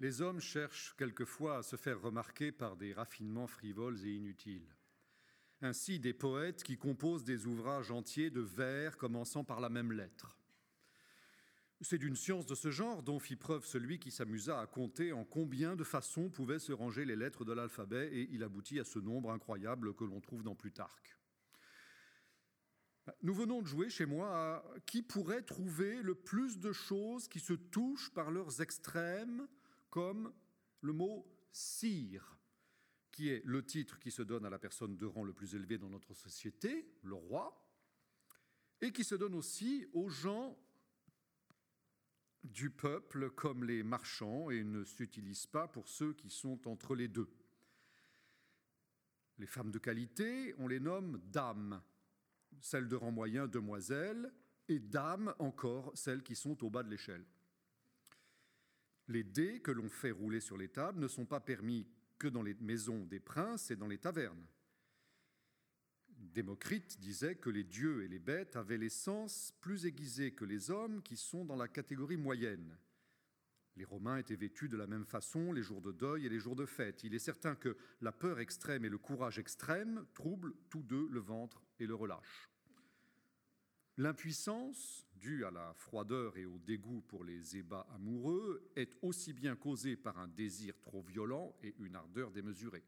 Les hommes cherchent quelquefois à se faire remarquer par des raffinements frivoles et inutiles. Ainsi, des poètes qui composent des ouvrages entiers de vers commençant par la même lettre. C'est d'une science de ce genre dont fit preuve celui qui s'amusa à compter en combien de façons pouvaient se ranger les lettres de l'alphabet, et il aboutit à ce nombre incroyable que l'on trouve dans Plutarque. Nous venons de jouer chez moi à qui pourrait trouver le plus de choses qui se touchent par leurs extrêmes, comme le mot cire, qui est le titre qui se donne à la personne de rang le plus élevé dans notre société, le roi, et qui se donne aussi aux gens du peuple comme les marchands et ne s'utilise pas pour ceux qui sont entre les deux. Les femmes de qualité, on les nomme dames, celles de rang moyen, demoiselles, et dames encore, celles qui sont au bas de l'échelle. Les dés que l'on fait rouler sur les tables ne sont pas permis que dans les maisons des princes et dans les tavernes. Démocrite disait que les dieux et les bêtes avaient les sens plus aiguisés que les hommes qui sont dans la catégorie moyenne. Les Romains étaient vêtus de la même façon les jours de deuil et les jours de fête. Il est certain que la peur extrême et le courage extrême troublent tous deux le ventre et le relâchent. L'impuissance, due à la froideur et au dégoût pour les ébats amoureux, est aussi bien causée par un désir trop violent et une ardeur démesurée.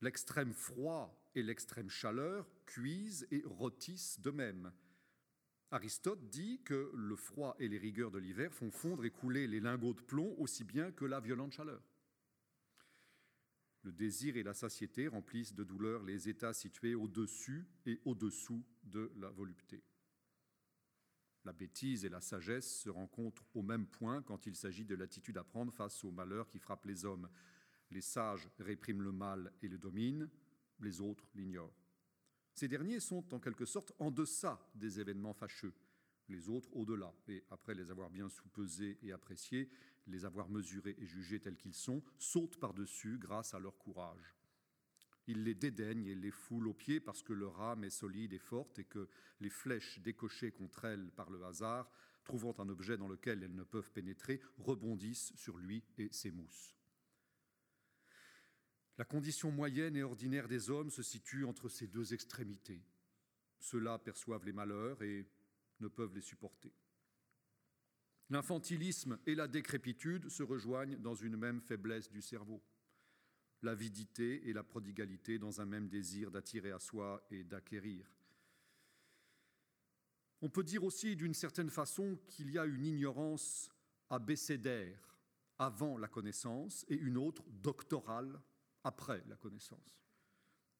L'extrême froid et l'extrême chaleur cuisent et rôtissent de même. Aristote dit que le froid et les rigueurs de l'hiver font fondre et couler les lingots de plomb aussi bien que la violente chaleur. Le désir et la satiété remplissent de douleur les états situés au-dessus et au-dessous de la volupté. La bêtise et la sagesse se rencontrent au même point quand il s'agit de l'attitude à prendre face aux malheurs qui frappent les hommes. Les sages répriment le mal et le dominent, les autres l'ignorent. Ces derniers sont en quelque sorte en deçà des événements fâcheux, les autres au-delà, et après les avoir bien soupesés et appréciés, les avoir mesurés et jugés tels qu'ils sont, sautent par-dessus grâce à leur courage. Ils les dédaignent et les foulent aux pieds parce que leur âme est solide et forte et que les flèches décochées contre elles par le hasard, trouvant un objet dans lequel elles ne peuvent pénétrer, rebondissent sur lui et s'émoussent. La condition moyenne et ordinaire des hommes se situe entre ces deux extrémités. Ceux-là perçoivent les malheurs et ne peuvent les supporter. L'infantilisme et la décrépitude se rejoignent dans une même faiblesse du cerveau, l'avidité et la prodigalité dans un même désir d'attirer à soi et d'acquérir. On peut dire aussi d'une certaine façon qu'il y a une ignorance abécédaire avant la connaissance et une autre doctorale après la connaissance.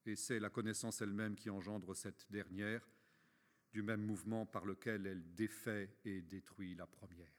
Et c'est la connaissance elle-même qui engendre cette dernière, du même mouvement par lequel elle défait et détruit la première.